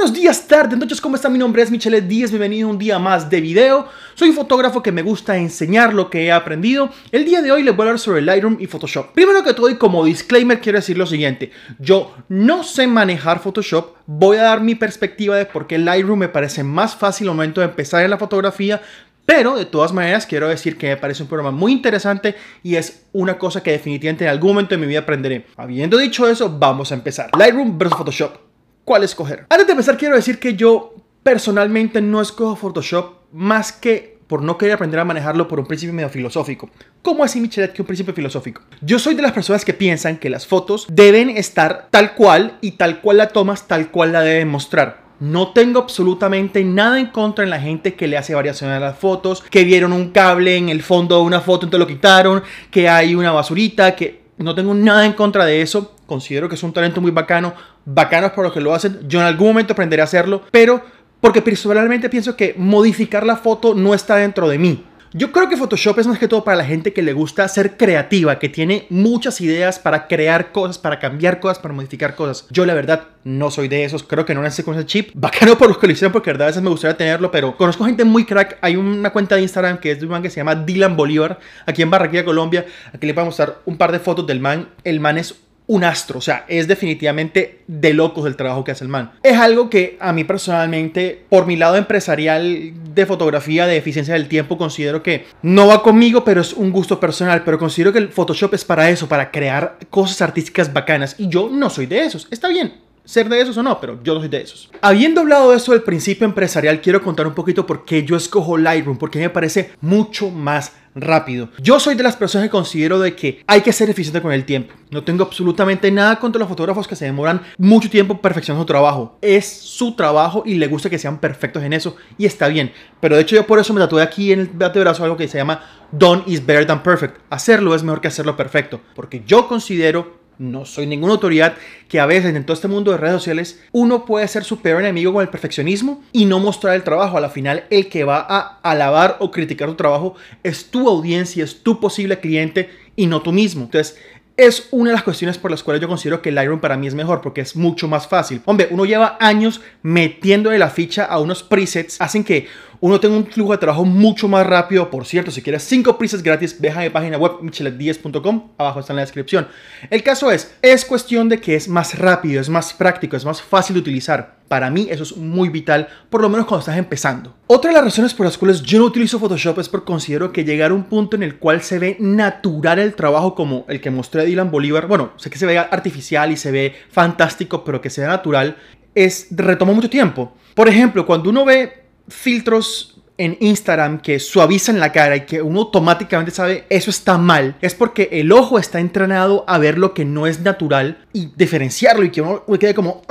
buenos días, tardes, noches, ¿cómo está? Mi nombre es Michele Díaz, bienvenido a un día más de video. Soy un fotógrafo que me gusta enseñar lo que he aprendido. El día de hoy les voy a hablar sobre Lightroom y Photoshop. Primero que todo y como disclaimer quiero decir lo siguiente. Yo no sé manejar Photoshop, voy a dar mi perspectiva de por qué Lightroom me parece más fácil al momento de empezar en la fotografía, pero de todas maneras quiero decir que me parece un programa muy interesante y es una cosa que definitivamente en algún momento de mi vida aprenderé. Habiendo dicho eso, vamos a empezar. Lightroom versus Photoshop cuál escoger. Antes de empezar, quiero decir que yo personalmente no escojo Photoshop más que por no querer aprender a manejarlo por un principio medio filosófico. ¿Cómo así, Michelet, que un principio filosófico? Yo soy de las personas que piensan que las fotos deben estar tal cual y tal cual la tomas, tal cual la deben mostrar. No tengo absolutamente nada en contra en la gente que le hace variaciones a las fotos, que vieron un cable en el fondo de una foto, entonces lo quitaron, que hay una basurita, que no tengo nada en contra de eso. Considero que es un talento muy bacano. Bacanos por los que lo hacen. Yo en algún momento aprenderé a hacerlo. Pero porque personalmente pienso que modificar la foto no está dentro de mí. Yo creo que Photoshop es más que todo para la gente que le gusta ser creativa, que tiene muchas ideas para crear cosas, para cambiar cosas, para modificar cosas. Yo la verdad no soy de esos, creo que no nací ese chip. Bacano por los que lo hicieron porque de verdad a veces me gustaría tenerlo, pero conozco gente muy crack. Hay una cuenta de Instagram que es de un man que se llama Dylan Bolívar, aquí en Barranquilla, Colombia. Aquí le voy a mostrar un par de fotos del man. El man es un astro, o sea, es definitivamente de locos el trabajo que hace el man. Es algo que a mí personalmente, por mi lado empresarial de fotografía, de eficiencia del tiempo, considero que no va conmigo, pero es un gusto personal, pero considero que el Photoshop es para eso, para crear cosas artísticas bacanas, y yo no soy de esos, está bien, ser de esos o no, pero yo no soy de esos. Habiendo hablado de eso del principio empresarial, quiero contar un poquito por qué yo escojo Lightroom, porque me parece mucho más rápido. Yo soy de las personas que considero de que hay que ser eficiente con el tiempo. No tengo absolutamente nada contra los fotógrafos que se demoran mucho tiempo perfeccionando su trabajo. Es su trabajo y le gusta que sean perfectos en eso y está bien. Pero de hecho yo por eso me tatué aquí en el brazo algo que se llama Done is better than perfect. Hacerlo es mejor que hacerlo perfecto. Porque yo considero no soy ninguna autoridad, que a veces en todo este mundo de redes sociales uno puede ser su peor enemigo con el perfeccionismo y no mostrar el trabajo. A la final, el que va a alabar o criticar tu trabajo es tu audiencia, es tu posible cliente y no tú mismo. Entonces, es una de las cuestiones por las cuales yo considero que Lightroom para mí es mejor porque es mucho más fácil. Hombre, uno lleva años metiéndole la ficha a unos presets, hacen que uno tenga un flujo de trabajo mucho más rápido. Por cierto, si quieres 5 presets gratis, deja mi página web michelet10.com, abajo está en la descripción. El caso es, es cuestión de que es más rápido, es más práctico, es más fácil de utilizar. Para mí eso es muy vital, por lo menos cuando estás empezando. Otra de las razones por las cuales yo no utilizo Photoshop es porque considero que llegar a un punto en el cual se ve natural el trabajo como el que mostré a Dylan Bolívar, bueno, sé que se ve artificial y se ve fantástico, pero que sea natural, es retoma mucho tiempo. Por ejemplo, cuando uno ve filtros en Instagram que suavizan la cara y que uno automáticamente sabe eso está mal, es porque el ojo está entrenado a ver lo que no es natural y diferenciarlo y que uno quede como...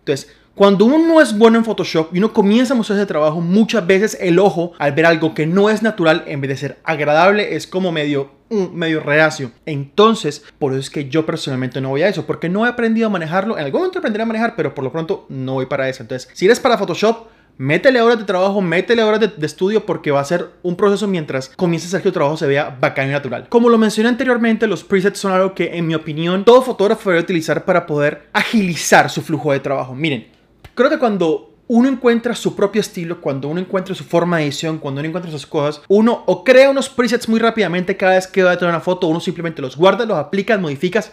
Entonces, cuando uno no es bueno en Photoshop y uno comienza a mostrar ese trabajo, muchas veces el ojo, al ver algo que no es natural, en vez de ser agradable, es como medio mm, medio reacio. Entonces, por eso es que yo personalmente no voy a eso, porque no he aprendido a manejarlo. En algún momento aprenderé a manejar, pero por lo pronto no voy para eso. Entonces, si eres para Photoshop, métele horas de trabajo, métele horas de, de, estudio porque va a ser un proceso mientras comiences a hacer que tu trabajo se vea bacán y natural. Como lo mencioné anteriormente, los presets son algo que en mi opinión todo fotógrafo debe utilizar para poder agilizar su flujo de trabajo. Miren, Creo que cuando uno encuentra su propio estilo, cuando uno encuentra su forma de edición, cuando uno encuentra sus cosas, uno o crea unos presets muy rápidamente cada vez que va a tener una foto, uno simplemente los guarda, los aplica, modificas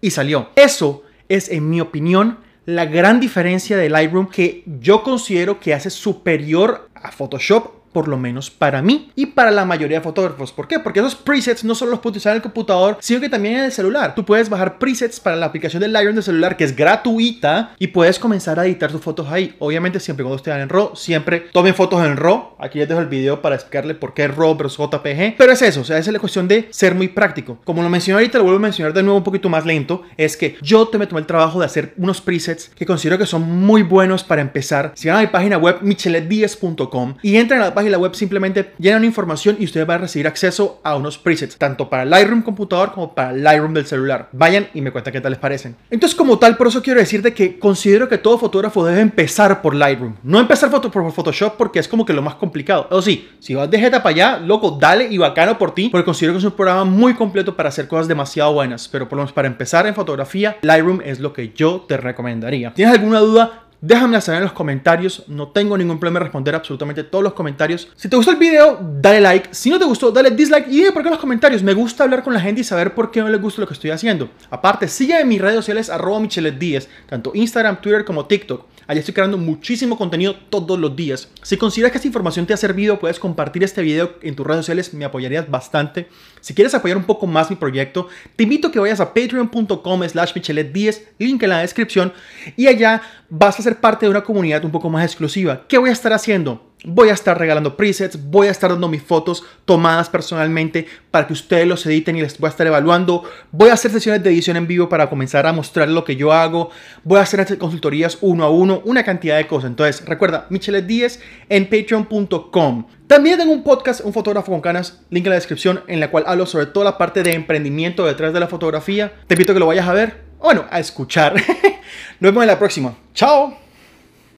y salió. Eso es, en mi opinión, la gran diferencia de Lightroom que yo considero que hace superior a Photoshop por lo menos para mí y para la mayoría de fotógrafos. ¿Por qué? Porque esos presets no solo los puedes usar en el computador, sino que también en el celular. Tú puedes bajar presets para la aplicación de Lightroom de celular que es gratuita y puedes comenzar a editar tus fotos ahí. Obviamente siempre cuando estén en RAW, siempre tomen fotos en RAW. Aquí les dejo el video para explicarle por qué RAW versus JPG. Pero es eso, o sea, es la cuestión de ser muy práctico. Como lo mencioné ahorita, lo vuelvo a mencionar de nuevo un poquito más lento, es que yo te me tomé el trabajo de hacer unos presets que considero que son muy buenos para empezar. Si van a mi página web michelet10.com y entran a la página la web simplemente llenan información y ustedes van a recibir acceso a unos presets, tanto para Lightroom computador como para Lightroom del celular. Vayan y me cuentan qué tal les parecen. Entonces, como tal, por eso quiero decirte que considero que todo fotógrafo debe empezar por Lightroom. No empezar por Photoshop porque es como que lo más complicado. O sí, si vas de jeta para allá, loco, dale y bacano por ti, porque considero que es un programa muy completo para hacer cosas demasiado buenas. Pero por lo menos para empezar en fotografía, Lightroom es lo que yo te recomendaría. ¿Tienes alguna duda? Déjame saber en los comentarios. No tengo ningún problema en responder absolutamente todos los comentarios. Si te gustó el video, dale like. Si no te gustó, dale dislike y dime por qué en los comentarios. Me gusta hablar con la gente y saber por qué no les gusta lo que estoy haciendo. Aparte, sígueme en mis redes sociales arroba Michelet Díez, tanto Instagram, Twitter como TikTok. Allá estoy creando muchísimo contenido todos los días. Si consideras que esta información te ha servido, puedes compartir este video en tus redes sociales, me apoyarías bastante. Si quieres apoyar un poco más mi proyecto, te invito a que vayas a patreon.com slash michelet10, link en la descripción, y allá vas a ser parte de una comunidad un poco más exclusiva. ¿Qué voy a estar haciendo? Voy a estar regalando presets, voy a estar dando mis fotos tomadas personalmente para que ustedes los editen y les voy a estar evaluando. Voy a hacer sesiones de edición en vivo para comenzar a mostrar lo que yo hago. Voy a hacer consultorías uno a uno, una cantidad de cosas. Entonces, recuerda, Michelet 10 en patreon.com. También tengo un podcast, Un fotógrafo con canas, link en la descripción, en la cual hablo sobre toda la parte de emprendimiento detrás de la fotografía. Te invito a que lo vayas a ver, bueno, a escuchar. Nos vemos en la próxima. Chao.